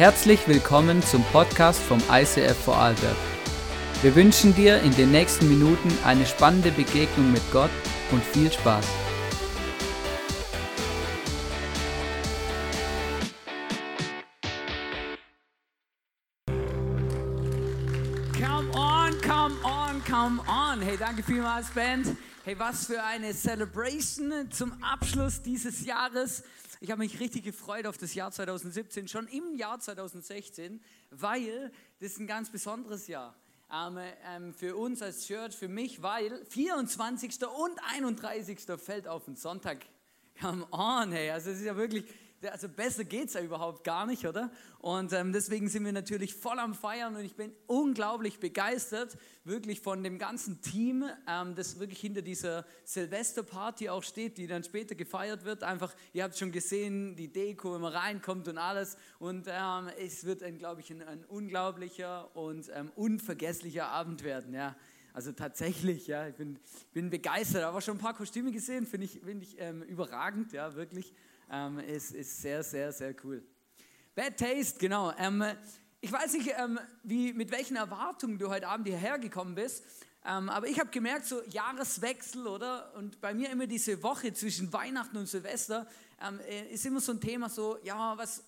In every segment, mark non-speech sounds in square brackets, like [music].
Herzlich willkommen zum Podcast vom ICF Vorarlberg. Wir wünschen dir in den nächsten Minuten eine spannende Begegnung mit Gott und viel Spaß. Come on, come on, come on. Hey, danke vielmals, Band. Hey, was für eine Celebration zum Abschluss dieses Jahres. Ich habe mich richtig gefreut auf das Jahr 2017, schon im Jahr 2016, weil das ist ein ganz besonderes Jahr ähm, ähm, für uns als Church, für mich, weil 24. und 31. fällt auf den Sonntag. Come on, hey, also es ist ja wirklich also besser geht es ja überhaupt gar nicht, oder? Und ähm, deswegen sind wir natürlich voll am Feiern und ich bin unglaublich begeistert, wirklich von dem ganzen Team, ähm, das wirklich hinter dieser Silvesterparty auch steht, die dann später gefeiert wird. Einfach, ihr habt schon gesehen, die Deko, wenn man reinkommt und alles. Und ähm, es wird, glaube ich, ein, ein, unglaublicher und ähm, unvergesslicher Abend werden, ja. Also tatsächlich, ja, ich bin, bin begeistert. Aber schon ein paar Kostüme gesehen, finde ich, find ich ähm, überragend, ja, wirklich. Ähm, ist, ist sehr, sehr, sehr cool. Bad Taste, genau. Ähm, ich weiß nicht, ähm, wie, mit welchen Erwartungen du heute Abend hierher gekommen bist, ähm, aber ich habe gemerkt, so Jahreswechsel, oder? Und bei mir immer diese Woche zwischen Weihnachten und Silvester ähm, äh, ist immer so ein Thema so, ja, was,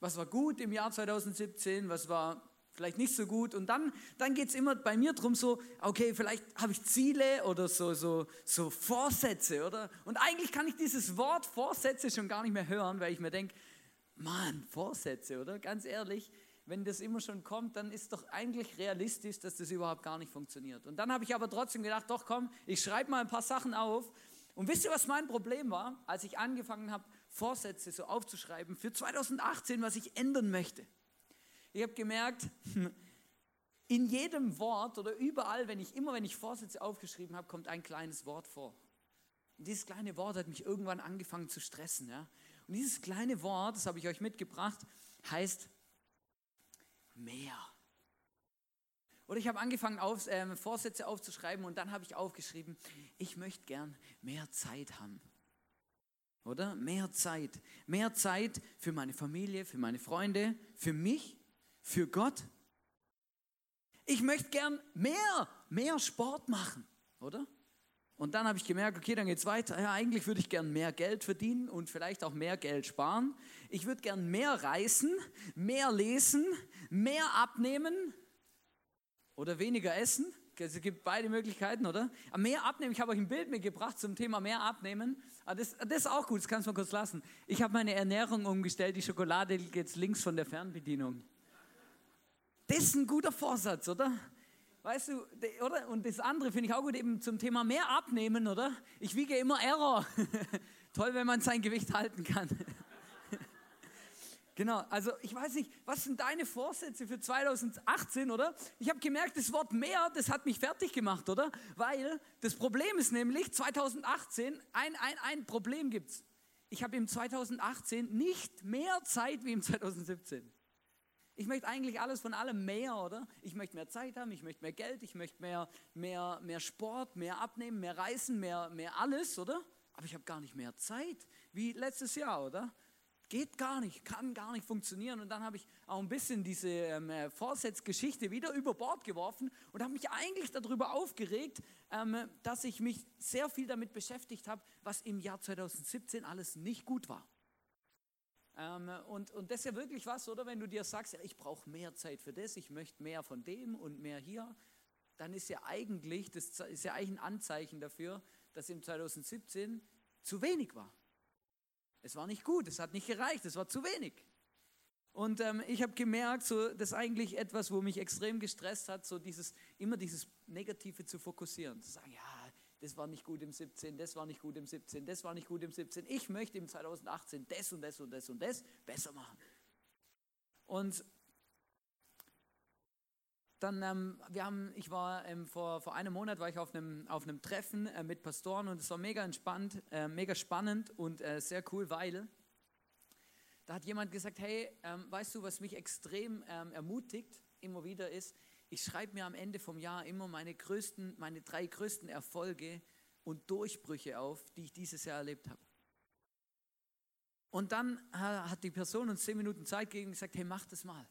was war gut im Jahr 2017, was war vielleicht nicht so gut. Und dann, dann geht es immer bei mir darum, so, okay, vielleicht habe ich Ziele oder so, so, so Vorsätze, oder? Und eigentlich kann ich dieses Wort Vorsätze schon gar nicht mehr hören, weil ich mir denke, Mann, Vorsätze, oder? Ganz ehrlich, wenn das immer schon kommt, dann ist doch eigentlich realistisch, dass das überhaupt gar nicht funktioniert. Und dann habe ich aber trotzdem gedacht, doch komm, ich schreibe mal ein paar Sachen auf. Und wisst ihr, was mein Problem war, als ich angefangen habe, Vorsätze so aufzuschreiben für 2018, was ich ändern möchte? Ich habe gemerkt, [laughs] in jedem Wort oder überall, wenn ich immer, wenn ich Vorsätze aufgeschrieben habe, kommt ein kleines Wort vor. Und dieses kleine Wort hat mich irgendwann angefangen zu stressen. Ja? Und dieses kleine Wort, das habe ich euch mitgebracht, heißt mehr. Oder ich habe angefangen, auf, äh, Vorsätze aufzuschreiben und dann habe ich aufgeschrieben, ich möchte gern mehr Zeit haben. Oder? Mehr Zeit. Mehr Zeit für meine Familie, für meine Freunde, für mich für Gott. Ich möchte gern mehr, mehr Sport machen, oder? Und dann habe ich gemerkt, okay, dann geht es weiter. Ja, eigentlich würde ich gern mehr Geld verdienen und vielleicht auch mehr Geld sparen. Ich würde gern mehr reisen, mehr lesen, mehr abnehmen oder weniger essen. Es gibt beide Möglichkeiten, oder? Mehr abnehmen. Ich habe euch ein Bild mitgebracht zum Thema mehr abnehmen. Aber das, das ist auch gut, das kannst du mal kurz lassen. Ich habe meine Ernährung umgestellt. Die Schokolade geht jetzt links von der Fernbedienung. Das ist ein guter Vorsatz, oder? Weißt du, oder? Und das andere finde ich auch gut, eben zum Thema mehr abnehmen, oder? Ich wiege immer Error. [laughs] Toll, wenn man sein Gewicht halten kann. [laughs] genau, also ich weiß nicht, was sind deine Vorsätze für 2018, oder? Ich habe gemerkt, das Wort mehr, das hat mich fertig gemacht, oder? Weil das Problem ist nämlich, 2018, ein, ein, ein Problem gibt es. Ich habe im 2018 nicht mehr Zeit wie im 2017. Ich möchte eigentlich alles von allem mehr, oder? Ich möchte mehr Zeit haben, ich möchte mehr Geld, ich möchte mehr, mehr, mehr Sport, mehr abnehmen, mehr reisen, mehr, mehr alles, oder? Aber ich habe gar nicht mehr Zeit wie letztes Jahr, oder? Geht gar nicht, kann gar nicht funktionieren. Und dann habe ich auch ein bisschen diese ähm, äh, Vorsatzgeschichte wieder über Bord geworfen und habe mich eigentlich darüber aufgeregt, ähm, dass ich mich sehr viel damit beschäftigt habe, was im Jahr 2017 alles nicht gut war. Ähm, und, und das ist ja wirklich was, oder? Wenn du dir sagst, ja, ich brauche mehr Zeit für das, ich möchte mehr von dem und mehr hier, dann ist ja eigentlich, das ist ja eigentlich ein Anzeichen dafür, dass im 2017 zu wenig war. Es war nicht gut, es hat nicht gereicht, es war zu wenig. Und ähm, ich habe gemerkt, so, das ist eigentlich etwas, wo mich extrem gestresst hat, so dieses, immer dieses Negative zu fokussieren. Zu sagen, ja, das war nicht gut im 17, das war nicht gut im 17, das war nicht gut im 17. Ich möchte im 2018 das und das und das und das besser machen. Und dann, ähm, wir haben, ich war ähm, vor, vor einem Monat war ich auf einem, auf Treffen äh, mit Pastoren und es war mega entspannt, äh, mega spannend und äh, sehr cool, weil da hat jemand gesagt, hey, ähm, weißt du, was mich extrem ähm, ermutigt immer wieder ist, ich schreibe mir am Ende vom Jahr immer meine größten, meine drei größten Erfolge und Durchbrüche auf, die ich dieses Jahr erlebt habe. Und dann hat die Person uns zehn Minuten Zeit gegeben und gesagt, hey, mach das mal.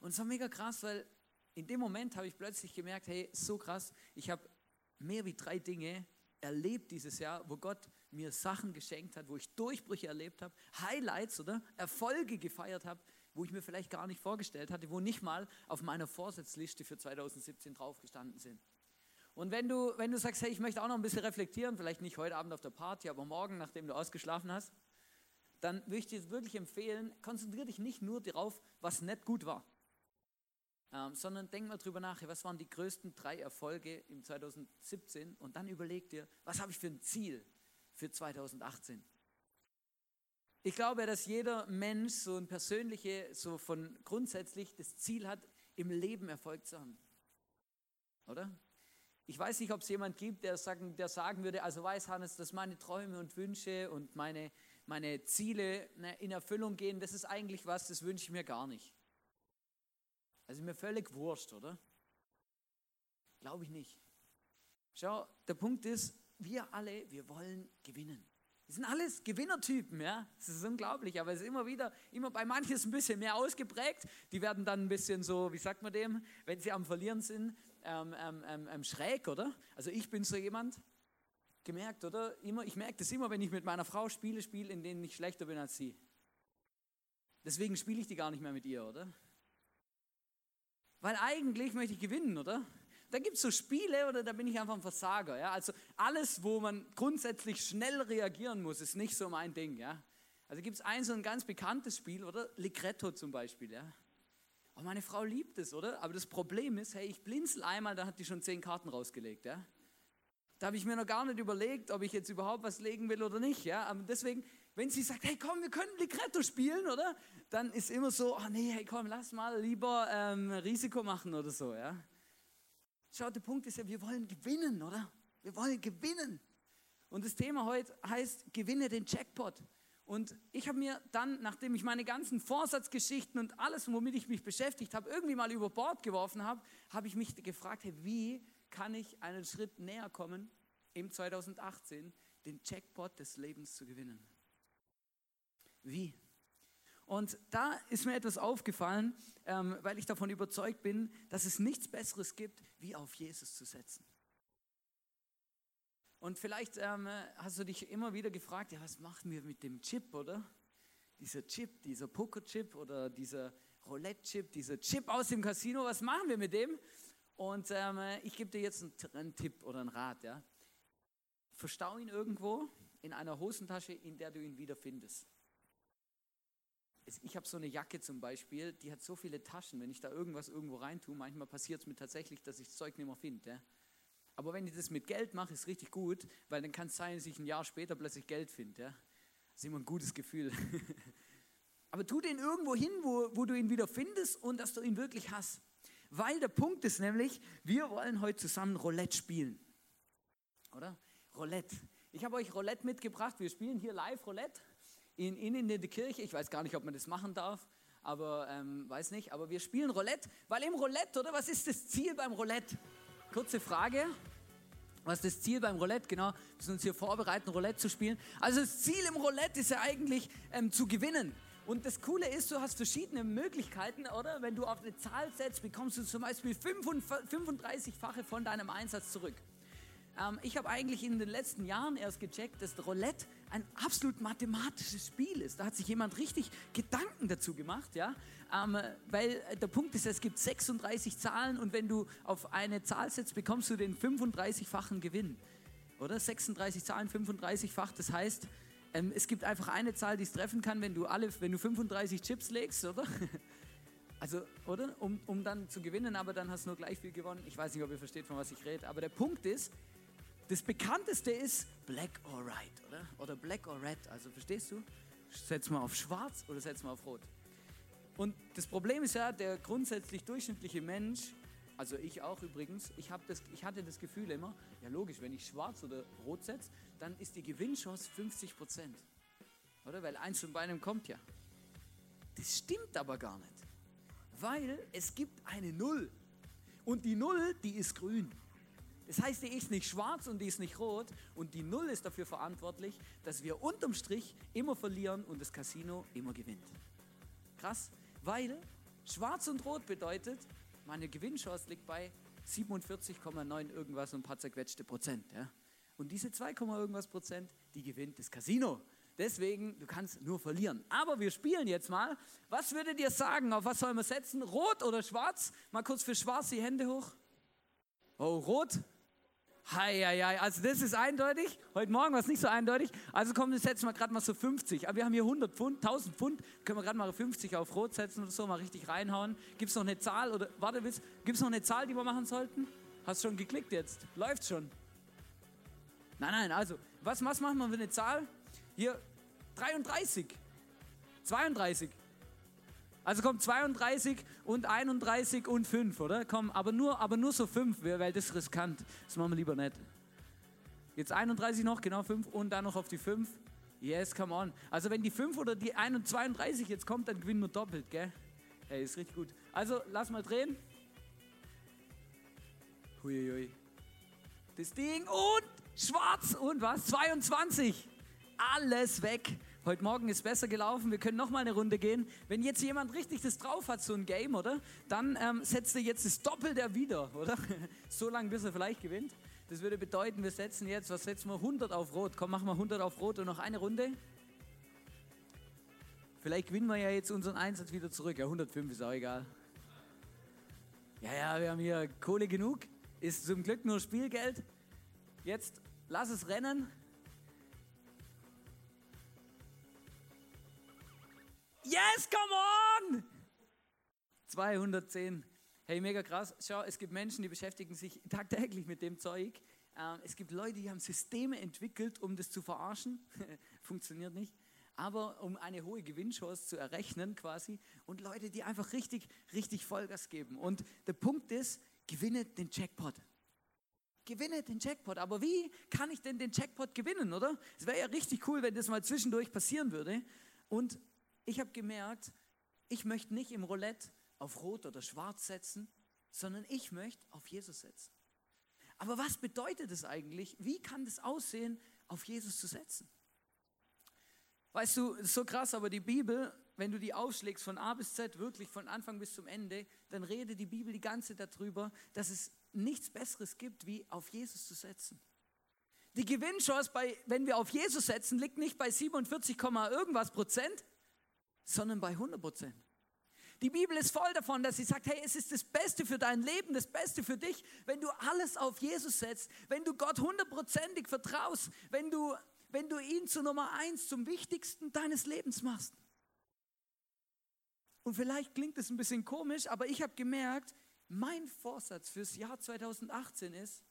Und es war mega krass, weil in dem Moment habe ich plötzlich gemerkt, hey, so krass, ich habe mehr wie drei Dinge erlebt dieses Jahr, wo Gott mir Sachen geschenkt hat, wo ich Durchbrüche erlebt habe, Highlights oder Erfolge gefeiert habe, wo ich mir vielleicht gar nicht vorgestellt hatte, wo nicht mal auf meiner Vorsatzliste für 2017 draufgestanden sind. Und wenn du, wenn du sagst, hey, ich möchte auch noch ein bisschen reflektieren, vielleicht nicht heute Abend auf der Party, aber morgen, nachdem du ausgeschlafen hast, dann würde ich dir wirklich empfehlen, konzentriere dich nicht nur darauf, was nicht gut war, ähm, sondern denk mal drüber nach, was waren die größten drei Erfolge im 2017 und dann überleg dir, was habe ich für ein Ziel für 2018. Ich glaube, dass jeder Mensch so ein persönliche, so von grundsätzlich das Ziel hat, im Leben Erfolg zu haben. Oder? Ich weiß nicht, ob es jemand gibt, der sagen, der sagen würde, also weiß Hannes, dass meine Träume und Wünsche und meine, meine Ziele ne, in Erfüllung gehen, das ist eigentlich was, das wünsche ich mir gar nicht. Also mir völlig wurscht, oder? Glaube ich nicht. Schau, der Punkt ist, wir alle, wir wollen gewinnen. Das sind alles Gewinnertypen, ja. Das ist unglaublich, aber es ist immer wieder, immer bei manchen ist ein bisschen mehr ausgeprägt. Die werden dann ein bisschen so, wie sagt man dem, wenn sie am Verlieren sind, ähm, ähm, ähm, ähm schräg, oder? Also ich bin so jemand, gemerkt, oder? Immer, ich merke das immer, wenn ich mit meiner Frau Spiele spiele, in denen ich schlechter bin als sie. Deswegen spiele ich die gar nicht mehr mit ihr, oder? Weil eigentlich möchte ich gewinnen, oder? Da gibt es so Spiele oder da bin ich einfach ein Versager. Ja? Also alles, wo man grundsätzlich schnell reagieren muss, ist nicht so mein Ding. Ja? Also gibt es ein so ein ganz bekanntes Spiel, oder? Ligretto zum Beispiel. Ja? Oh, meine Frau liebt es, oder? Aber das Problem ist, hey, ich blinzel einmal, da hat die schon zehn Karten rausgelegt. Ja? Da habe ich mir noch gar nicht überlegt, ob ich jetzt überhaupt was legen will oder nicht. Ja? Aber deswegen, wenn sie sagt, hey komm, wir können Ligretto spielen, oder? Dann ist immer so, oh nee, hey komm, lass mal lieber ähm, Risiko machen oder so. Ja? Schau, der Punkt ist ja, wir wollen gewinnen, oder? Wir wollen gewinnen. Und das Thema heute heißt, gewinne den Jackpot. Und ich habe mir dann, nachdem ich meine ganzen Vorsatzgeschichten und alles, womit ich mich beschäftigt habe, irgendwie mal über Bord geworfen habe, habe ich mich gefragt, hey, wie kann ich einen Schritt näher kommen, im 2018 den Jackpot des Lebens zu gewinnen? Wie? Und da ist mir etwas aufgefallen, ähm, weil ich davon überzeugt bin, dass es nichts Besseres gibt, wie auf Jesus zu setzen. Und vielleicht ähm, hast du dich immer wieder gefragt, ja, was machen wir mit dem Chip, oder? Dieser Chip, dieser Poker-Chip oder dieser Roulette-Chip, dieser Chip aus dem Casino, was machen wir mit dem? Und ähm, ich gebe dir jetzt einen, einen Tipp oder einen Rat. Ja? Verstau ihn irgendwo in einer Hosentasche, in der du ihn wiederfindest ich habe so eine Jacke zum Beispiel, die hat so viele Taschen, wenn ich da irgendwas irgendwo reintue, manchmal passiert es mir tatsächlich, dass ich das Zeug nicht mehr finde. Aber wenn ich das mit Geld mache, ist richtig gut, weil dann kann es sein, dass ich ein Jahr später plötzlich Geld finde. Das ist immer ein gutes Gefühl. [laughs] Aber tu den irgendwo hin, wo, wo du ihn wieder findest und dass du ihn wirklich hast. Weil der Punkt ist nämlich, wir wollen heute zusammen Roulette spielen. Oder? Roulette. Ich habe euch Roulette mitgebracht. Wir spielen hier live Roulette in, in, in der Kirche. Ich weiß gar nicht, ob man das machen darf, aber ähm, weiß nicht. Aber wir spielen Roulette, weil im Roulette, oder? Was ist das Ziel beim Roulette? Kurze Frage. Was ist das Ziel beim Roulette? Genau, wir müssen uns hier vorbereiten, Roulette zu spielen. Also das Ziel im Roulette ist ja eigentlich ähm, zu gewinnen. Und das Coole ist, du hast verschiedene Möglichkeiten, oder? Wenn du auf eine Zahl setzt, bekommst du zum Beispiel 35-fache von deinem Einsatz zurück. Ähm, ich habe eigentlich in den letzten Jahren erst gecheckt, dass Roulette ein absolut mathematisches Spiel ist. Da hat sich jemand richtig Gedanken dazu gemacht, ja. Ähm, weil der Punkt ist, es gibt 36 Zahlen und wenn du auf eine Zahl setzt, bekommst du den 35-fachen Gewinn. Oder? 36 Zahlen, 35-fach. Das heißt, ähm, es gibt einfach eine Zahl, die es treffen kann, wenn du alle, wenn du 35 Chips legst, oder? [laughs] Also, oder? Um, um dann zu gewinnen, aber dann hast du nur gleich viel gewonnen. Ich weiß nicht, ob ihr versteht, von was ich rede. Aber der Punkt ist, das bekannteste ist Black or White, oder? Oder Black or Red. Also verstehst du? Setz mal auf Schwarz oder setz mal auf Rot. Und das Problem ist ja, der grundsätzlich durchschnittliche Mensch, also ich auch übrigens, ich, das, ich hatte das Gefühl immer, ja logisch, wenn ich schwarz oder rot setze, dann ist die Gewinnchance 50 Prozent. Oder? Weil eins von beidem kommt ja. Das stimmt aber gar nicht. Weil es gibt eine Null. Und die Null, die ist grün. Das heißt, die ist nicht schwarz und die ist nicht rot und die Null ist dafür verantwortlich, dass wir unterm Strich immer verlieren und das Casino immer gewinnt. Krass, weil schwarz und rot bedeutet, meine Gewinnchance liegt bei 47,9 irgendwas und ein paar zerquetschte Prozent. Ja? Und diese 2, irgendwas Prozent, die gewinnt das Casino. Deswegen, du kannst nur verlieren. Aber wir spielen jetzt mal. Was würdet ihr sagen? Auf was sollen wir setzen? Rot oder schwarz? Mal kurz für schwarz die Hände hoch. Oh, rot. Hei, hei, hei. Also das ist eindeutig. Heute Morgen war es nicht so eindeutig. Also komm, wir setzen mal gerade mal so 50. Aber wir haben hier 100 Pfund, 1000 Pfund. Können wir gerade mal 50 auf Rot setzen oder so, mal richtig reinhauen. Gibt es noch eine Zahl? Oder warte, gibt es noch eine Zahl, die wir machen sollten? Hast schon geklickt jetzt? Läuft schon. Nein, nein, also, was, was machen wir für eine Zahl? Hier 33. 32. Also kommt 32 und 31 und 5, oder? Komm, aber nur, aber nur so 5, weil das ist riskant. Das machen wir lieber nicht. Jetzt 31 noch, genau 5 und dann noch auf die 5. Yes, come on. Also wenn die 5 oder die 32 jetzt kommt, dann gewinnen wir doppelt, gell? Hey, ist richtig gut. Also lass mal drehen. Huiuiui. Das Ding und schwarz und was? 22. Alles weg. Heute Morgen ist besser gelaufen, wir können noch mal eine Runde gehen. Wenn jetzt jemand richtig das drauf hat, so ein Game, oder? Dann ähm, setzt er jetzt das Doppelte wieder, oder? [laughs] so lange, bis er vielleicht gewinnt. Das würde bedeuten, wir setzen jetzt, was setzen wir? 100 auf Rot. Komm, machen wir 100 auf Rot und noch eine Runde. Vielleicht gewinnen wir ja jetzt unseren Einsatz wieder zurück. Ja, 105 ist auch egal. Ja, ja, wir haben hier Kohle genug. Ist zum Glück nur Spielgeld. Jetzt lass es rennen. Yes, come on! 210. Hey, mega krass. Schau, es gibt Menschen, die beschäftigen sich tagtäglich mit dem Zeug. Ähm, es gibt Leute, die haben Systeme entwickelt, um das zu verarschen. [laughs] Funktioniert nicht. Aber um eine hohe Gewinnchance zu errechnen quasi. Und Leute, die einfach richtig, richtig Vollgas geben. Und der Punkt ist, gewinne den Jackpot. Gewinne den Jackpot. Aber wie kann ich denn den Jackpot gewinnen, oder? Es wäre ja richtig cool, wenn das mal zwischendurch passieren würde. Und ich habe gemerkt, ich möchte nicht im Roulette auf Rot oder Schwarz setzen, sondern ich möchte auf Jesus setzen. Aber was bedeutet es eigentlich? Wie kann das aussehen, auf Jesus zu setzen? Weißt du, so krass, aber die Bibel, wenn du die aufschlägst von A bis Z, wirklich von Anfang bis zum Ende, dann redet die Bibel die ganze Zeit darüber, dass es nichts Besseres gibt, wie auf Jesus zu setzen. Die Gewinnchance, bei, wenn wir auf Jesus setzen, liegt nicht bei 47, irgendwas Prozent, sondern bei 100 Prozent. Die Bibel ist voll davon, dass sie sagt, hey, es ist das Beste für dein Leben, das Beste für dich, wenn du alles auf Jesus setzt, wenn du Gott hundertprozentig vertraust, wenn du, wenn du ihn zu Nummer eins, zum Wichtigsten deines Lebens machst. Und vielleicht klingt es ein bisschen komisch, aber ich habe gemerkt, mein Vorsatz fürs Jahr 2018 ist,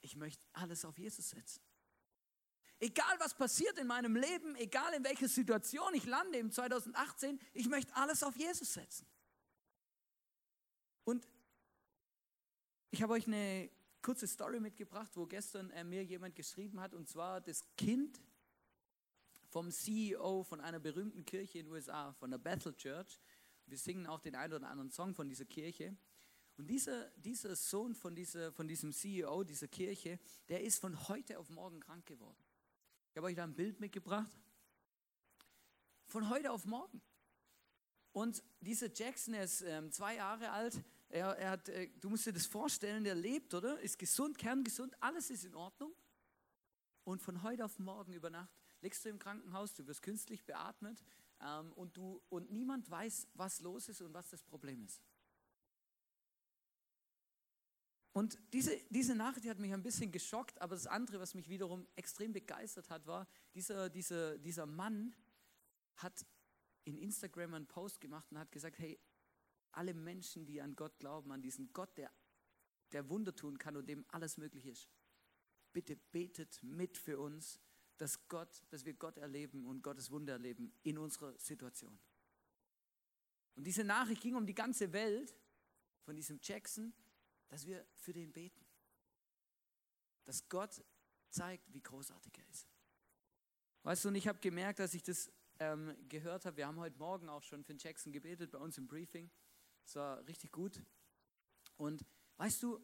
ich möchte alles auf Jesus setzen. Egal was passiert in meinem Leben, egal in welcher Situation ich lande im 2018, ich möchte alles auf Jesus setzen. Und ich habe euch eine kurze Story mitgebracht, wo gestern äh, mir jemand geschrieben hat, und zwar das Kind vom CEO von einer berühmten Kirche in den USA, von der Bethel Church. Wir singen auch den einen oder anderen Song von dieser Kirche. Und dieser, dieser Sohn von, dieser, von diesem CEO dieser Kirche, der ist von heute auf morgen krank geworden. Ich habe euch da ein Bild mitgebracht. Von heute auf morgen. Und dieser Jackson, ist ähm, zwei Jahre alt. Er, er hat, äh, du musst dir das vorstellen, der lebt, oder? Ist gesund, kerngesund, alles ist in Ordnung. Und von heute auf morgen über Nacht liegst du im Krankenhaus, du wirst künstlich beatmet ähm, und, du, und niemand weiß, was los ist und was das Problem ist. Und diese, diese Nachricht hat mich ein bisschen geschockt, aber das andere, was mich wiederum extrem begeistert hat, war, dieser, dieser, dieser Mann hat in Instagram einen Post gemacht und hat gesagt, hey, alle Menschen, die an Gott glauben, an diesen Gott, der, der Wunder tun kann und dem alles möglich ist, bitte betet mit für uns, dass Gott, dass wir Gott erleben und Gottes Wunder erleben in unserer Situation. Und diese Nachricht ging um die ganze Welt von diesem Jackson dass wir für den beten. Dass Gott zeigt, wie großartig er ist. Weißt du, und ich habe gemerkt, dass ich das ähm, gehört habe, wir haben heute Morgen auch schon für Jackson gebetet bei uns im Briefing. Das war richtig gut. Und weißt du,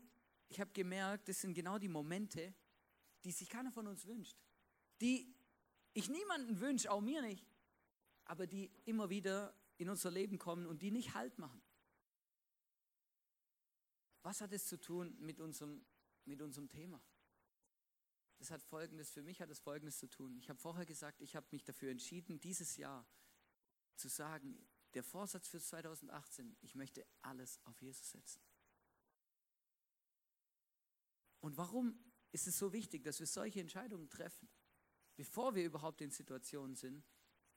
ich habe gemerkt, das sind genau die Momente, die sich keiner von uns wünscht. Die ich niemanden wünsche, auch mir nicht, aber die immer wieder in unser Leben kommen und die nicht Halt machen. Was hat es zu tun mit unserem, mit unserem Thema? Das hat folgendes, für mich hat es folgendes zu tun. Ich habe vorher gesagt, ich habe mich dafür entschieden, dieses Jahr zu sagen, der Vorsatz für 2018, ich möchte alles auf Jesus setzen. Und warum ist es so wichtig, dass wir solche Entscheidungen treffen, bevor wir überhaupt in Situationen sind,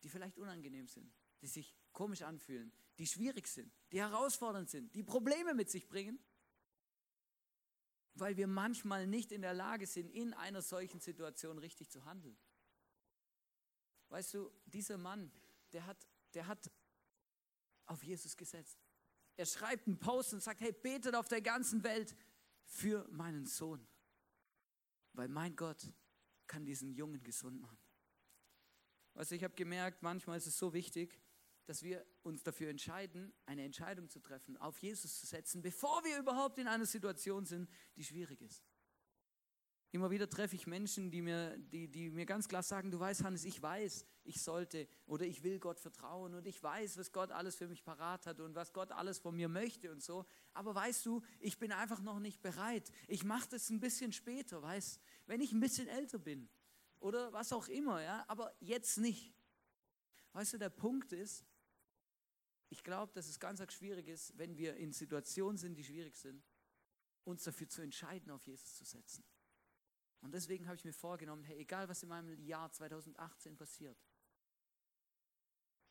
die vielleicht unangenehm sind, die sich komisch anfühlen, die schwierig sind, die herausfordernd sind, die Probleme mit sich bringen? Weil wir manchmal nicht in der Lage sind, in einer solchen Situation richtig zu handeln. Weißt du, dieser Mann, der hat, der hat auf Jesus gesetzt. Er schreibt einen Post und sagt, hey, betet auf der ganzen Welt für meinen Sohn. Weil mein Gott kann diesen Jungen gesund machen. Also ich habe gemerkt, manchmal ist es so wichtig, dass wir uns dafür entscheiden, eine Entscheidung zu treffen, auf Jesus zu setzen, bevor wir überhaupt in einer Situation sind, die schwierig ist. Immer wieder treffe ich Menschen, die mir, die, die mir ganz klar sagen, du weißt, Hannes, ich weiß, ich sollte oder ich will Gott vertrauen und ich weiß, was Gott alles für mich parat hat und was Gott alles von mir möchte und so. Aber weißt du, ich bin einfach noch nicht bereit. Ich mache das ein bisschen später, weißt, wenn ich ein bisschen älter bin oder was auch immer, ja, aber jetzt nicht. Weißt du, der Punkt ist, ich glaube, dass es ganz schwierig ist, wenn wir in Situationen sind, die schwierig sind, uns dafür zu entscheiden, auf Jesus zu setzen. Und deswegen habe ich mir vorgenommen, hey, egal was in meinem Jahr 2018 passiert,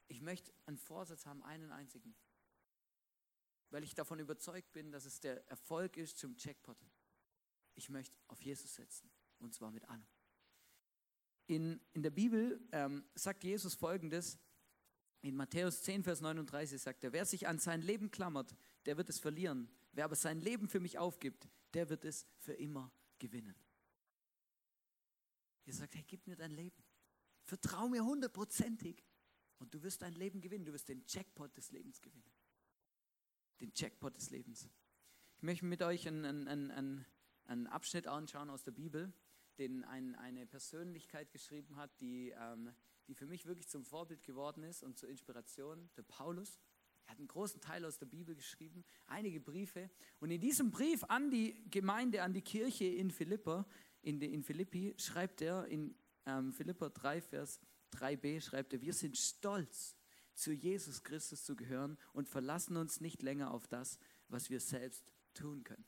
ich möchte einen Vorsatz haben, einen einzigen. Weil ich davon überzeugt bin, dass es der Erfolg ist zum Checkpot. Ich möchte auf Jesus setzen. Und zwar mit allem. In, in der Bibel ähm, sagt Jesus folgendes. In Matthäus 10, Vers 39 sagt er, wer sich an sein Leben klammert, der wird es verlieren. Wer aber sein Leben für mich aufgibt, der wird es für immer gewinnen. Ihr sagt, hey, gib mir dein Leben. Vertrau mir hundertprozentig. Und du wirst dein Leben gewinnen. Du wirst den Jackpot des Lebens gewinnen. Den Jackpot des Lebens. Ich möchte mit euch einen, einen, einen, einen Abschnitt anschauen aus der Bibel, den ein, eine Persönlichkeit geschrieben hat, die, ähm, die für mich wirklich zum Vorbild geworden ist und zur Inspiration, der Paulus. Er hat einen großen Teil aus der Bibel geschrieben, einige Briefe. Und in diesem Brief an die Gemeinde, an die Kirche in Philippa, in, in Philippi schreibt er, in ähm, Philippa 3, Vers 3b, schreibt er, wir sind stolz, zu Jesus Christus zu gehören und verlassen uns nicht länger auf das, was wir selbst tun können.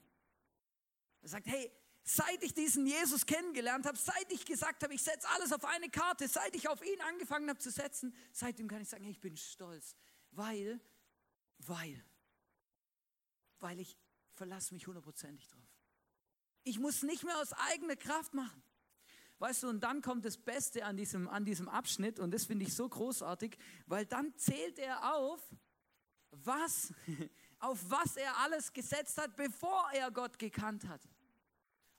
Er sagt, hey, seit ich diesen Jesus kennengelernt habe, seit ich gesagt habe, ich setze alles auf eine Karte, seit ich auf ihn angefangen habe zu setzen, seitdem kann ich sagen, hey, ich bin stolz, weil, weil, weil ich verlasse mich hundertprozentig drauf. Ich muss nicht mehr aus eigener Kraft machen. Weißt du, und dann kommt das Beste an diesem, an diesem Abschnitt und das finde ich so großartig, weil dann zählt er auf, was, [laughs] auf was er alles gesetzt hat, bevor er Gott gekannt hat.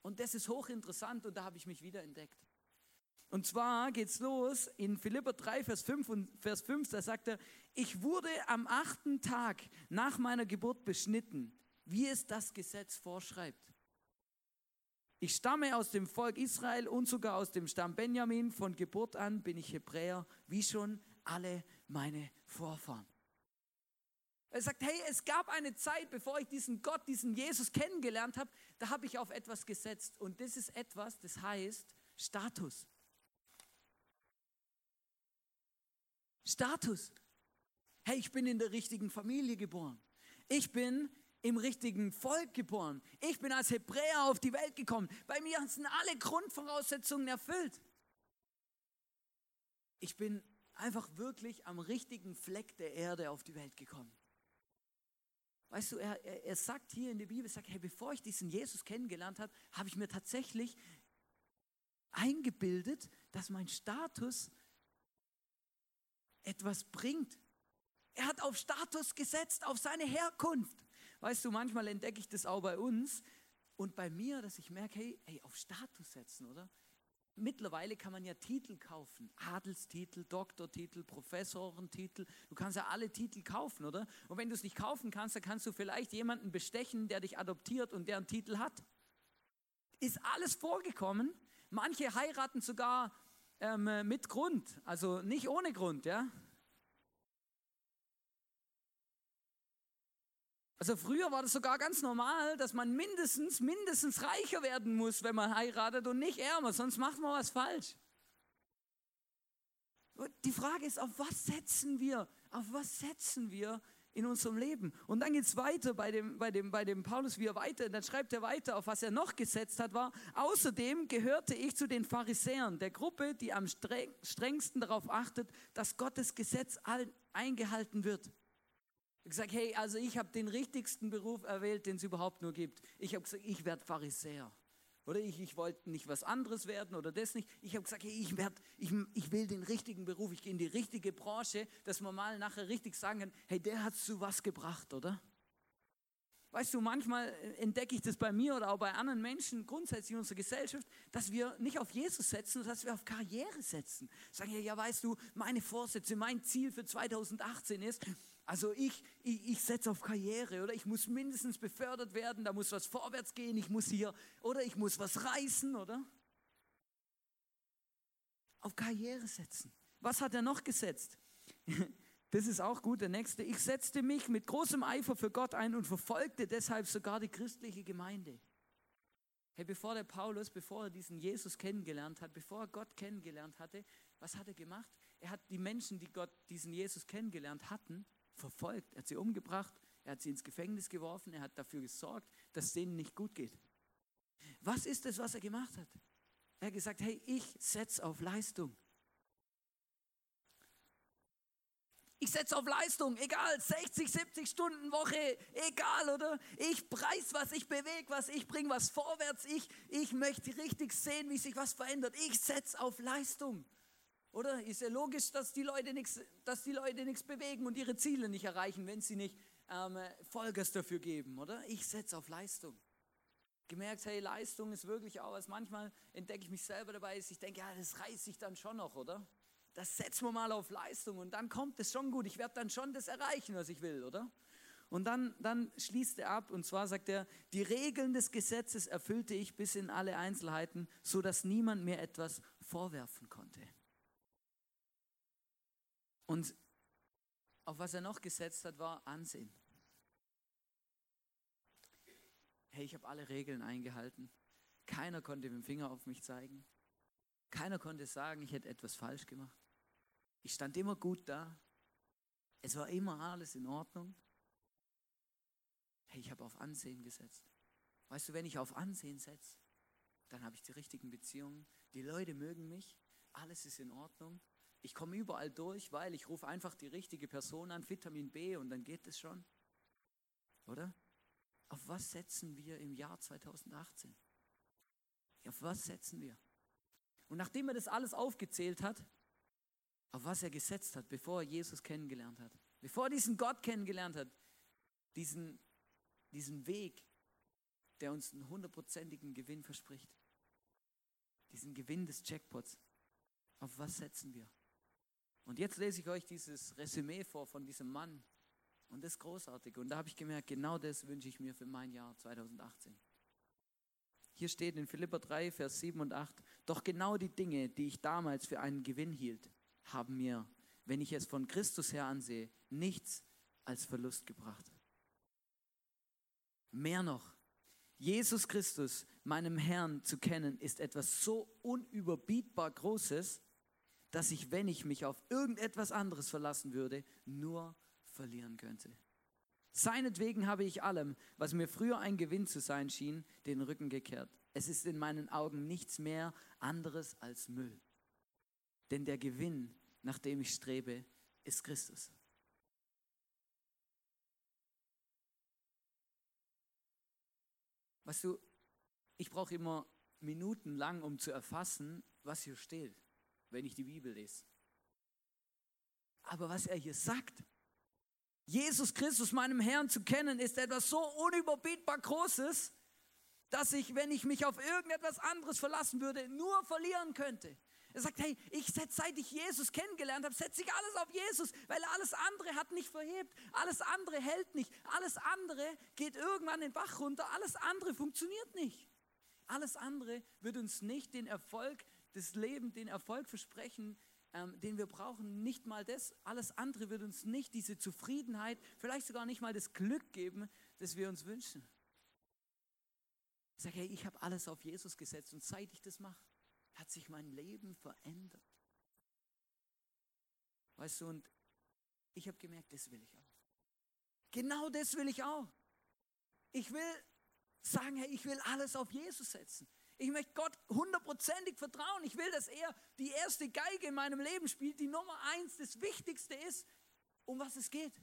Und das ist hochinteressant und da habe ich mich wieder entdeckt. Und zwar geht es los in Philipper 3, Vers 5 und Vers 5, da sagt er, ich wurde am achten Tag nach meiner Geburt beschnitten, wie es das Gesetz vorschreibt. Ich stamme aus dem Volk Israel und sogar aus dem Stamm Benjamin. Von Geburt an bin ich Hebräer, wie schon alle meine Vorfahren. Er sagt, hey, es gab eine Zeit, bevor ich diesen Gott, diesen Jesus kennengelernt habe, da habe ich auf etwas gesetzt. Und das ist etwas, das heißt Status. Status. Hey, ich bin in der richtigen Familie geboren. Ich bin im richtigen Volk geboren. Ich bin als Hebräer auf die Welt gekommen. Bei mir sind alle Grundvoraussetzungen erfüllt. Ich bin einfach wirklich am richtigen Fleck der Erde auf die Welt gekommen. Weißt du, er, er, er sagt hier in der Bibel, sagt, hey, bevor ich diesen Jesus kennengelernt habe, habe ich mir tatsächlich eingebildet, dass mein Status etwas bringt. Er hat auf Status gesetzt, auf seine Herkunft. Weißt du, manchmal entdecke ich das auch bei uns und bei mir, dass ich merke, hey, hey, auf Status setzen, oder? Mittlerweile kann man ja Titel kaufen. Adelstitel, Doktortitel, Professorentitel. Du kannst ja alle Titel kaufen, oder? Und wenn du es nicht kaufen kannst, dann kannst du vielleicht jemanden bestechen, der dich adoptiert und der einen Titel hat. ist alles vorgekommen. Manche heiraten sogar ähm, mit Grund, also nicht ohne Grund, ja. Also früher war das sogar ganz normal, dass man mindestens, mindestens reicher werden muss, wenn man heiratet und nicht ärmer, sonst macht man was falsch. Die Frage ist, auf was setzen wir? Auf was setzen wir in unserem Leben? Und dann geht es weiter bei dem, bei, dem, bei dem Paulus, wie er weiter, dann schreibt er weiter, auf was er noch gesetzt hat, war, außerdem gehörte ich zu den Pharisäern, der Gruppe, die am strengsten darauf achtet, dass Gottes Gesetz eingehalten wird. Ich gesagt, hey, also ich habe den richtigsten Beruf erwählt, den es überhaupt nur gibt. Ich habe gesagt, ich werde Pharisäer. Oder ich, ich wollte nicht was anderes werden oder das nicht. Ich habe gesagt, hey, ich, werd, ich, ich will den richtigen Beruf, ich gehe in die richtige Branche, dass man mal nachher richtig sagen kann, hey, der hat zu was gebracht, oder? Weißt du, manchmal entdecke ich das bei mir oder auch bei anderen Menschen, grundsätzlich in unserer Gesellschaft, dass wir nicht auf Jesus setzen, sondern dass wir auf Karriere setzen. Sagen ja, ja, weißt du, meine Vorsätze, mein Ziel für 2018 ist, also ich, ich, ich setze auf Karriere oder ich muss mindestens befördert werden, da muss was vorwärts gehen, ich muss hier oder ich muss was reißen, oder? Auf Karriere setzen. Was hat er noch gesetzt? [laughs] Das ist auch gut. Der nächste. Ich setzte mich mit großem Eifer für Gott ein und verfolgte deshalb sogar die christliche Gemeinde. Hey, bevor der Paulus, bevor er diesen Jesus kennengelernt hat, bevor er Gott kennengelernt hatte, was hat er gemacht? Er hat die Menschen, die Gott, diesen Jesus kennengelernt hatten, verfolgt. Er hat sie umgebracht, er hat sie ins Gefängnis geworfen, er hat dafür gesorgt, dass es denen nicht gut geht. Was ist es, was er gemacht hat? Er hat gesagt, hey, ich setze auf Leistung. Ich setze auf Leistung, egal, 60, 70 Stunden Woche, egal, oder? Ich preis was, ich bewege was, ich bringe was vorwärts, ich, ich möchte richtig sehen, wie sich was verändert. Ich setze auf Leistung. Oder? Ist ja logisch, dass die Leute nichts, bewegen und ihre Ziele nicht erreichen, wenn sie nicht ähm, Vollgas dafür geben, oder? Ich setze auf Leistung. Gemerkt, hey, Leistung ist wirklich auch was. Manchmal entdecke ich mich selber dabei, ich denke, ja, das reißt sich dann schon noch, oder? das setzen wir mal auf Leistung und dann kommt es schon gut. Ich werde dann schon das erreichen, was ich will, oder? Und dann, dann schließt er ab und zwar sagt er, die Regeln des Gesetzes erfüllte ich bis in alle Einzelheiten, so dass niemand mir etwas vorwerfen konnte. Und auf was er noch gesetzt hat, war Ansehen. Hey, ich habe alle Regeln eingehalten. Keiner konnte mit dem Finger auf mich zeigen. Keiner konnte sagen, ich hätte etwas falsch gemacht. Ich stand immer gut da. Es war immer alles in Ordnung. Hey, ich habe auf Ansehen gesetzt. Weißt du, wenn ich auf Ansehen setze, dann habe ich die richtigen Beziehungen. Die Leute mögen mich. Alles ist in Ordnung. Ich komme überall durch, weil ich rufe einfach die richtige Person an, Vitamin B, und dann geht es schon. Oder? Auf was setzen wir im Jahr 2018? Auf was setzen wir? Und nachdem er das alles aufgezählt hat, auf was er gesetzt hat, bevor er Jesus kennengelernt hat, bevor er diesen Gott kennengelernt hat, diesen, diesen Weg, der uns einen hundertprozentigen Gewinn verspricht, diesen Gewinn des Jackpots, auf was setzen wir? Und jetzt lese ich euch dieses Resümee vor von diesem Mann. Und das ist großartig. Und da habe ich gemerkt, genau das wünsche ich mir für mein Jahr 2018. Hier steht in Philippa 3, Vers 7 und 8, doch genau die Dinge, die ich damals für einen Gewinn hielt, haben mir, wenn ich es von Christus her ansehe, nichts als Verlust gebracht. Mehr noch, Jesus Christus, meinem Herrn, zu kennen, ist etwas so unüberbietbar Großes, dass ich, wenn ich mich auf irgendetwas anderes verlassen würde, nur verlieren könnte. Seinetwegen habe ich allem, was mir früher ein Gewinn zu sein schien, den Rücken gekehrt. Es ist in meinen Augen nichts mehr anderes als Müll. Denn der Gewinn, nach dem ich strebe, ist Christus. Weißt du, ich brauche immer Minuten lang, um zu erfassen, was hier steht, wenn ich die Bibel lese. Aber was er hier sagt, Jesus Christus, meinem Herrn, zu kennen, ist etwas so unüberbietbar Großes, dass ich, wenn ich mich auf irgendetwas anderes verlassen würde, nur verlieren könnte. Er sagt, hey, ich setze, seit ich Jesus kennengelernt habe, setze ich alles auf Jesus, weil alles andere hat nicht verhebt, alles andere hält nicht, alles andere geht irgendwann den Bach runter, alles andere funktioniert nicht. Alles andere wird uns nicht den Erfolg des Lebens, den Erfolg versprechen, ähm, den wir brauchen. Nicht mal das. Alles andere wird uns nicht diese Zufriedenheit, vielleicht sogar nicht mal das Glück geben, das wir uns wünschen. Sage, hey, ich habe alles auf Jesus gesetzt und seit ich das mache, hat sich mein Leben verändert. Weißt du, und ich habe gemerkt, das will ich auch. Genau das will ich auch. Ich will sagen, hey, ich will alles auf Jesus setzen. Ich möchte Gott hundertprozentig vertrauen. Ich will, dass er die erste Geige in meinem Leben spielt, die Nummer eins, das Wichtigste ist, um was es geht.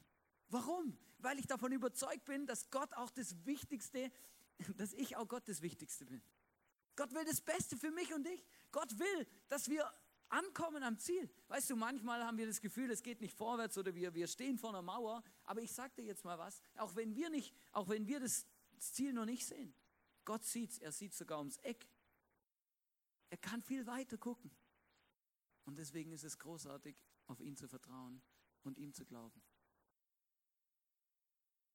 Warum? Weil ich davon überzeugt bin, dass Gott auch das Wichtigste, [laughs] dass ich auch Gott das Wichtigste bin. Gott will das Beste für mich und dich. Gott will, dass wir ankommen am Ziel. Weißt du, manchmal haben wir das Gefühl, es geht nicht vorwärts oder wir, wir stehen vor einer Mauer. Aber ich sage dir jetzt mal was, auch wenn wir, nicht, auch wenn wir das Ziel noch nicht sehen, Gott sieht es, er sieht sogar ums Eck. Er kann viel weiter gucken. Und deswegen ist es großartig, auf ihn zu vertrauen und ihm zu glauben.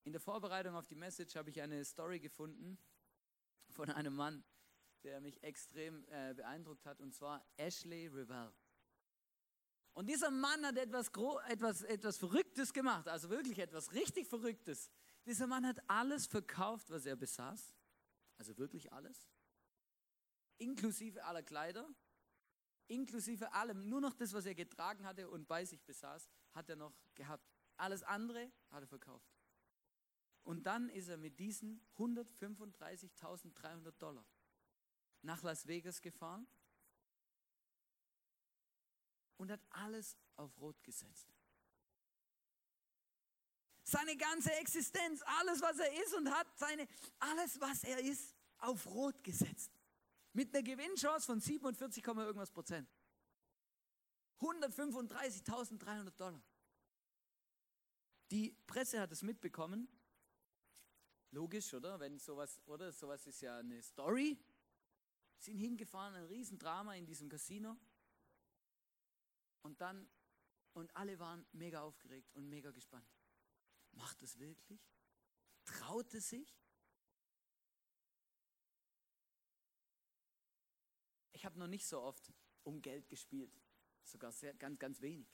In der Vorbereitung auf die Message habe ich eine Story gefunden von einem Mann, der mich extrem äh, beeindruckt hat, und zwar Ashley Revell. Und dieser Mann hat etwas, etwas, etwas Verrücktes gemacht, also wirklich etwas richtig Verrücktes. Dieser Mann hat alles verkauft, was er besaß, also wirklich alles, inklusive aller Kleider, inklusive allem, nur noch das, was er getragen hatte und bei sich besaß, hat er noch gehabt. Alles andere hat er verkauft. Und dann ist er mit diesen 135.300 Dollar nach Las Vegas gefahren und hat alles auf Rot gesetzt. Seine ganze Existenz, alles, was er ist und hat, seine, alles, was er ist, auf Rot gesetzt. Mit einer Gewinnchance von 47, irgendwas Prozent. 135.300 Dollar. Die Presse hat es mitbekommen. Logisch, oder? Wenn sowas, oder? Sowas ist ja eine Story sind hingefahren, ein Riesendrama in diesem Casino. Und dann, und alle waren mega aufgeregt und mega gespannt. Macht es wirklich? Traut es sich? Ich habe noch nicht so oft um Geld gespielt, sogar sehr, ganz, ganz wenig.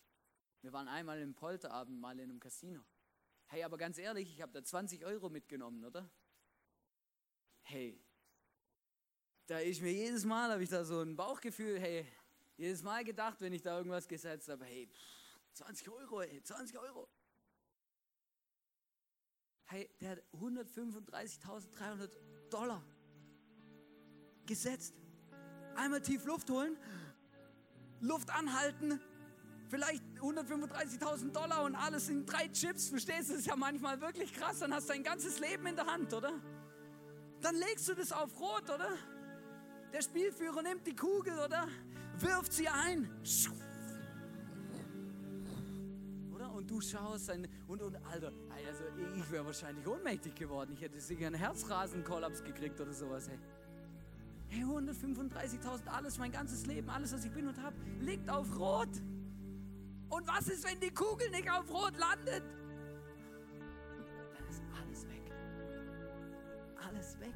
Wir waren einmal im Polterabend mal in einem Casino. Hey, aber ganz ehrlich, ich habe da 20 Euro mitgenommen, oder? Hey, da ich mir jedes Mal, habe ich da so ein Bauchgefühl, hey, jedes Mal gedacht, wenn ich da irgendwas gesetzt habe, hey, 20 Euro, hey, 20 Euro. Hey, der hat 135.300 Dollar gesetzt. Einmal tief Luft holen, Luft anhalten, vielleicht 135.000 Dollar und alles in drei Chips. Verstehst du? Das ist ja manchmal wirklich krass. Dann hast du dein ganzes Leben in der Hand, oder? Dann legst du das auf Rot, oder? Der Spielführer nimmt die Kugel, oder? Wirft sie ein. Oder? Du schaust ein, und, und, Alter, also ich wäre wahrscheinlich ohnmächtig geworden. Ich hätte sicher einen Herzrasenkollaps gekriegt oder sowas, hey. Hey, 135.000, alles, mein ganzes Leben, alles, was ich bin und habe, liegt auf Rot. Und was ist, wenn die Kugel nicht auf Rot landet? Dann ist alles weg. Alles weg.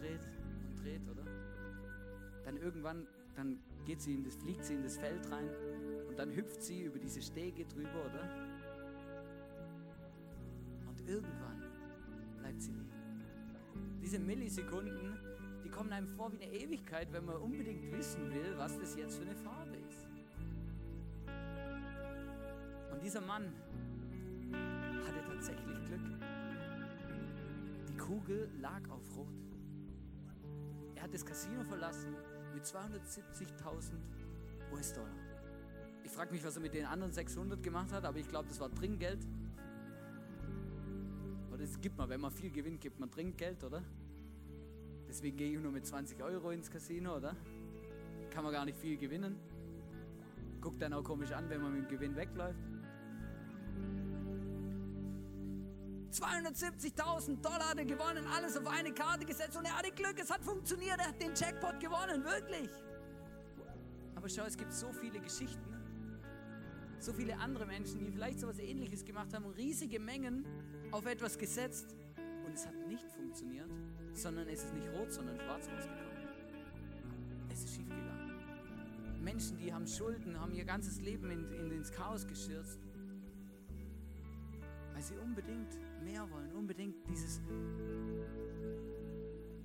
dreht und dreht, oder? Dann irgendwann, dann geht sie in das, fliegt sie in das Feld rein und dann hüpft sie über diese Stege drüber, oder? Und irgendwann bleibt sie liegen. Diese Millisekunden, die kommen einem vor wie eine Ewigkeit, wenn man unbedingt wissen will, was das jetzt für eine Farbe ist. Und dieser Mann hatte tatsächlich Glück. Die Kugel lag auf Rot. Er hat das Casino verlassen mit 270.000 US-Dollar. Ich frage mich, was er mit den anderen 600 gemacht hat, aber ich glaube, das war Trinkgeld. Oder das gibt man, wenn man viel gewinnt, gibt man Trinkgeld, oder? Deswegen gehe ich nur mit 20 Euro ins Casino, oder? Kann man gar nicht viel gewinnen. Guckt dann auch komisch an, wenn man mit dem Gewinn wegläuft. 270.000 Dollar hat er gewonnen, alles auf eine Karte gesetzt und er hatte Glück, es hat funktioniert, er hat den Jackpot gewonnen, wirklich. Aber schau, es gibt so viele Geschichten, so viele andere Menschen, die vielleicht so etwas Ähnliches gemacht haben, riesige Mengen auf etwas gesetzt und es hat nicht funktioniert. sondern es ist nicht rot, sondern schwarz rausgekommen. Es ist schief gegangen. Menschen, die haben Schulden, haben ihr ganzes Leben in, in, ins Chaos geschürzt, weil sie unbedingt mehr wollen, unbedingt dieses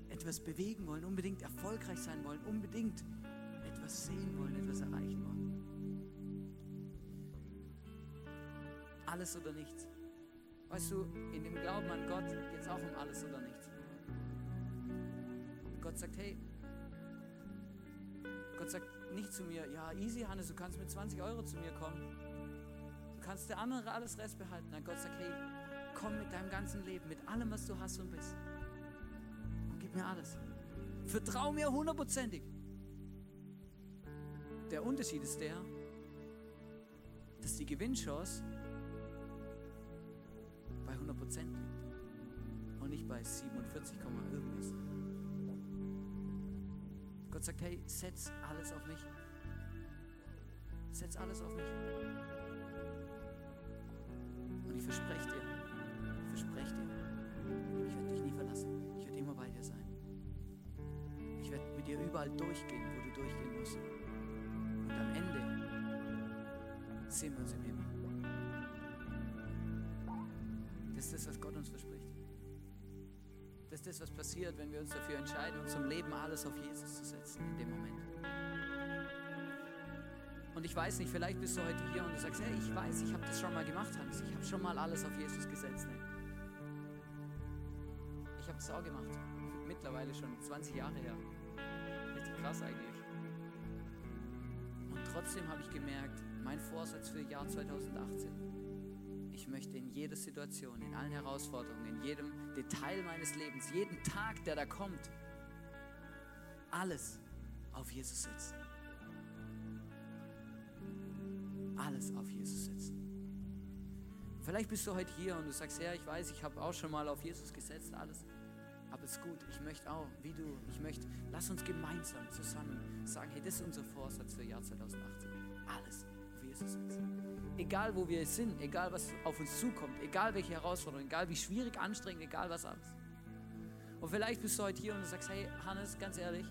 etwas bewegen wollen, unbedingt erfolgreich sein wollen, unbedingt etwas sehen wollen, etwas erreichen wollen. Alles oder nichts. Weißt du, in dem Glauben an Gott geht es auch um alles oder nichts. Gott sagt, hey, Gott sagt nicht zu mir, ja, easy, Hannes, du kannst mit 20 Euro zu mir kommen. Du kannst der andere alles Rest behalten. Nein, Gott sagt, hey, komm mit deinem ganzen Leben, mit allem, was du hast und bist. Und gib mir alles. Vertrau mir hundertprozentig. Der Unterschied ist der, dass die Gewinnchance bei 100% liegt und nicht bei 47, irgendwas. Gott sagt, hey, setz alles auf mich. Setz alles auf mich. Und ich verspreche dir, verspreche dir, ich werde dich nie verlassen. Ich werde immer bei dir sein. Ich werde mit dir überall durchgehen, wo du durchgehen musst. Und am Ende sehen wir uns im Himmel. Das ist das, was Gott uns verspricht. Das ist das, was passiert, wenn wir uns dafür entscheiden, unserem Leben alles auf Jesus zu setzen in dem Moment. Und ich weiß nicht, vielleicht bist du heute hier und du sagst, hey, ich weiß, ich habe das schon mal gemacht, Hans. Ich habe schon mal alles auf Jesus gesetzt. Ne? Auch gemacht. Mittlerweile schon 20 Jahre her. Richtig krass eigentlich. Und trotzdem habe ich gemerkt, mein Vorsatz für Jahr 2018, ich möchte in jeder Situation, in allen Herausforderungen, in jedem Detail meines Lebens, jeden Tag, der da kommt, alles auf Jesus setzen. Alles auf Jesus setzen. Vielleicht bist du heute hier und du sagst, ja, ich weiß, ich habe auch schon mal auf Jesus gesetzt, alles. Aber es ist gut, ich möchte auch, wie du, ich möchte, lass uns gemeinsam zusammen sagen, hey, das ist unser Vorsatz für Jahr 2018. Alles auf Jesus setzen. Egal wo wir sind, egal was auf uns zukommt, egal welche Herausforderungen, egal wie schwierig, anstrengend, egal was alles. Und vielleicht bist du heute hier und sagst, hey Hannes, ganz ehrlich,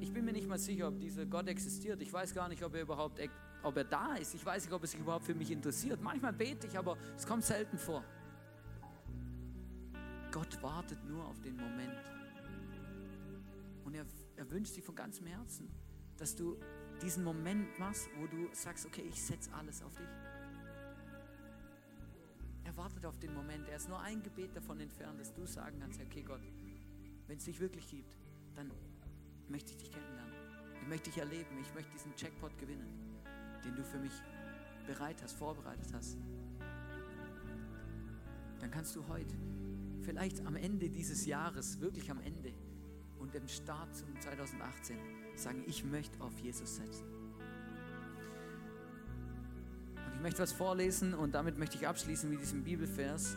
ich bin mir nicht mal sicher, ob dieser Gott existiert. Ich weiß gar nicht, ob er überhaupt ob er da ist. Ich weiß nicht, ob er sich überhaupt für mich interessiert. Manchmal bete ich, aber es kommt selten vor. Gott wartet nur auf den Moment. Und er, er wünscht sich von ganzem Herzen, dass du diesen Moment machst, wo du sagst, okay, ich setze alles auf dich. Er wartet auf den Moment. Er ist nur ein Gebet davon entfernt, dass du sagen kannst, okay Gott, wenn es dich wirklich gibt, dann möchte ich dich kennenlernen. Ich möchte dich erleben. Ich möchte diesen Jackpot gewinnen, den du für mich bereit hast, vorbereitet hast. Dann kannst du heute, vielleicht am Ende dieses Jahres, wirklich am Ende und im Start zum 2018, sagen, ich möchte auf Jesus setzen. Und ich möchte was vorlesen und damit möchte ich abschließen mit diesem Bibelvers.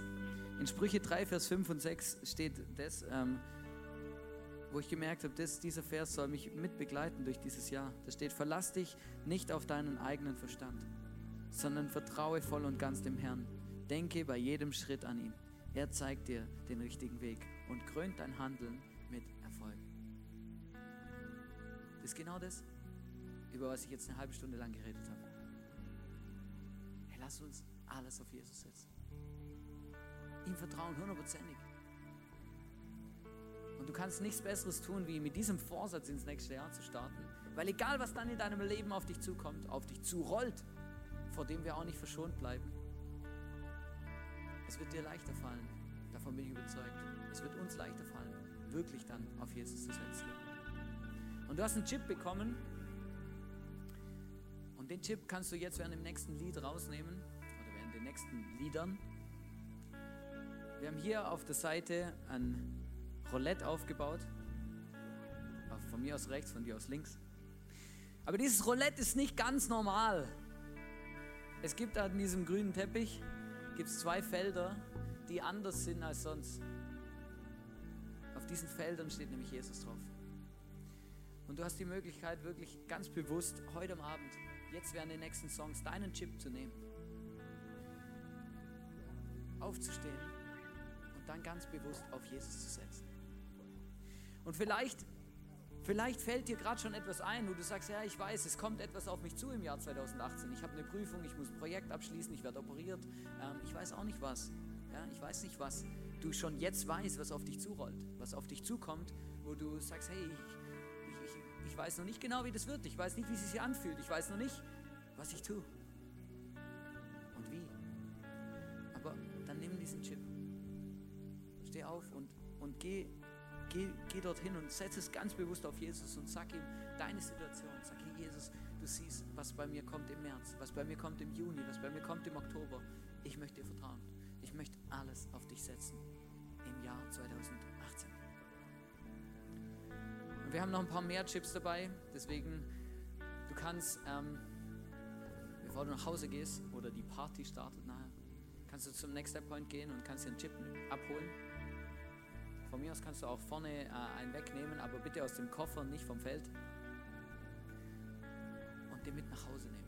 In Sprüche 3, Vers 5 und 6 steht das, ähm, wo ich gemerkt habe, dass dieser Vers soll mich mitbegleiten durch dieses Jahr. Da steht, verlass dich nicht auf deinen eigenen Verstand, sondern vertraue voll und ganz dem Herrn. Denke bei jedem Schritt an ihn. Er zeigt dir den richtigen Weg und krönt dein Handeln mit Erfolg. Das ist genau das, über was ich jetzt eine halbe Stunde lang geredet habe. Hey, lass uns alles auf Jesus setzen. Ihm vertrauen, hundertprozentig. Und du kannst nichts Besseres tun, wie mit diesem Vorsatz ins nächste Jahr zu starten. Weil egal, was dann in deinem Leben auf dich zukommt, auf dich zurollt, vor dem wir auch nicht verschont bleiben, es wird dir leichter fallen. Davon bin ich überzeugt. Es wird uns leichter fallen, wirklich dann auf Jesus zu setzen. Und du hast einen Chip bekommen. Und den Chip kannst du jetzt während dem nächsten Lied rausnehmen oder während den nächsten Liedern. Wir haben hier auf der Seite ein Roulette aufgebaut. Von mir aus rechts, von dir aus links. Aber dieses Roulette ist nicht ganz normal. Es gibt an diesem grünen Teppich gibt's zwei Felder, die anders sind als sonst. Auf diesen Feldern steht nämlich Jesus drauf. Und du hast die Möglichkeit, wirklich ganz bewusst heute am Abend, jetzt während den nächsten Songs, deinen Chip zu nehmen. Aufzustehen und dann ganz bewusst auf Jesus zu setzen. Und vielleicht, vielleicht fällt dir gerade schon etwas ein, wo du sagst, ja, ich weiß, es kommt etwas auf mich zu im Jahr 2018. Ich habe eine Prüfung, ich muss ein Projekt abschließen, ich werde operiert. Ähm, ich weiß auch nicht was. Ja, ich weiß nicht, was du schon jetzt weißt, was auf dich zurollt, was auf dich zukommt, wo du sagst, hey, ich, ich, ich, ich weiß noch nicht genau, wie das wird. Ich weiß nicht, wie es sich anfühlt. Ich weiß noch nicht, was ich tue. Und wie. Aber dann nimm diesen Chip. Steh auf und, und geh, geh, geh dorthin und setz es ganz bewusst auf Jesus und sag ihm deine Situation. Sag, hey Jesus, du siehst, was bei mir kommt im März, was bei mir kommt im Juni, was bei mir kommt im Oktober. Ich möchte dir vertrauen. Ich möchte alles auf dich setzen im Jahr 2018. Und wir haben noch ein paar mehr Chips dabei, deswegen du kannst, ähm, bevor du nach Hause gehst oder die Party startet nachher, kannst du zum Next Point gehen und kannst dir einen Chip abholen. Von mir aus kannst du auch vorne äh, einen wegnehmen, aber bitte aus dem Koffer, nicht vom Feld. Und den mit nach Hause nehmen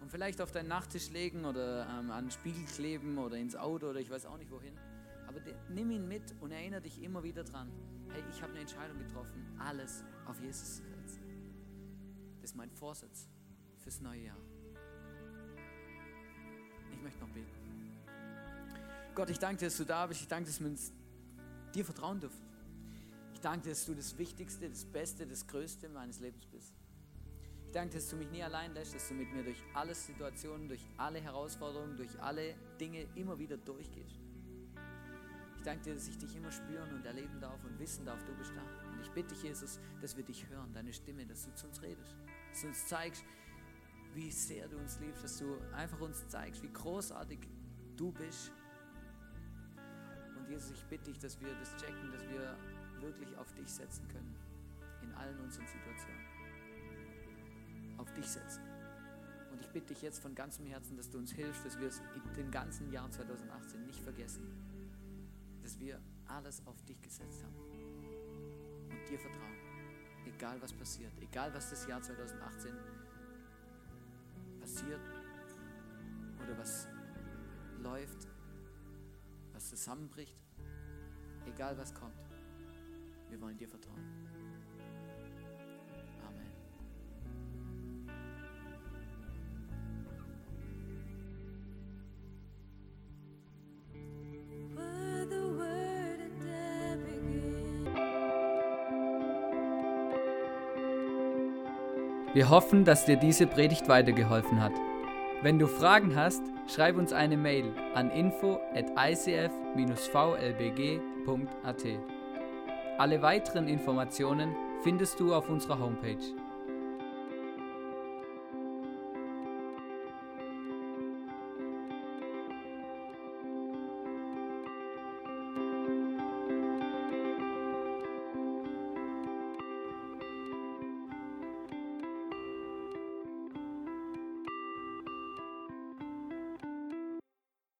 und vielleicht auf deinen Nachttisch legen oder ähm, an den Spiegel kleben oder ins Auto oder ich weiß auch nicht wohin. Aber de, nimm ihn mit und erinnere dich immer wieder dran. Hey, ich habe eine Entscheidung getroffen, alles auf Jesus zu setzen. Das ist mein Vorsatz fürs neue Jahr. Ich möchte noch beten. Gott, ich danke dir, dass du da bist. Ich danke, dass wir dir vertrauen dürfen. Ich danke dir, dass du das Wichtigste, das Beste, das Größte meines Lebens bist danke, dass du mich nie allein lässt, dass du mit mir durch alle Situationen, durch alle Herausforderungen, durch alle Dinge immer wieder durchgehst. Ich danke dir, dass ich dich immer spüren und erleben darf und wissen darf, du bist da. Und ich bitte dich, Jesus, dass wir dich hören, deine Stimme, dass du zu uns redest, dass du uns zeigst, wie sehr du uns liebst, dass du einfach uns zeigst, wie großartig du bist. Jesus, ich bitte dich, dass wir das checken, dass wir wirklich auf dich setzen können. In allen unseren Situationen. Auf dich setzen. Und ich bitte dich jetzt von ganzem Herzen, dass du uns hilfst, dass wir es in dem ganzen Jahr 2018 nicht vergessen, dass wir alles auf dich gesetzt haben. Und dir vertrauen, egal was passiert, egal was das Jahr 2018 passiert oder was läuft, was zusammenbricht, egal was kommt, wir wollen dir vertrauen. Wir hoffen, dass dir diese Predigt weitergeholfen hat. Wenn du Fragen hast, schreib uns eine Mail an info at icf-vlbg.at. Alle weiteren Informationen findest du auf unserer Homepage.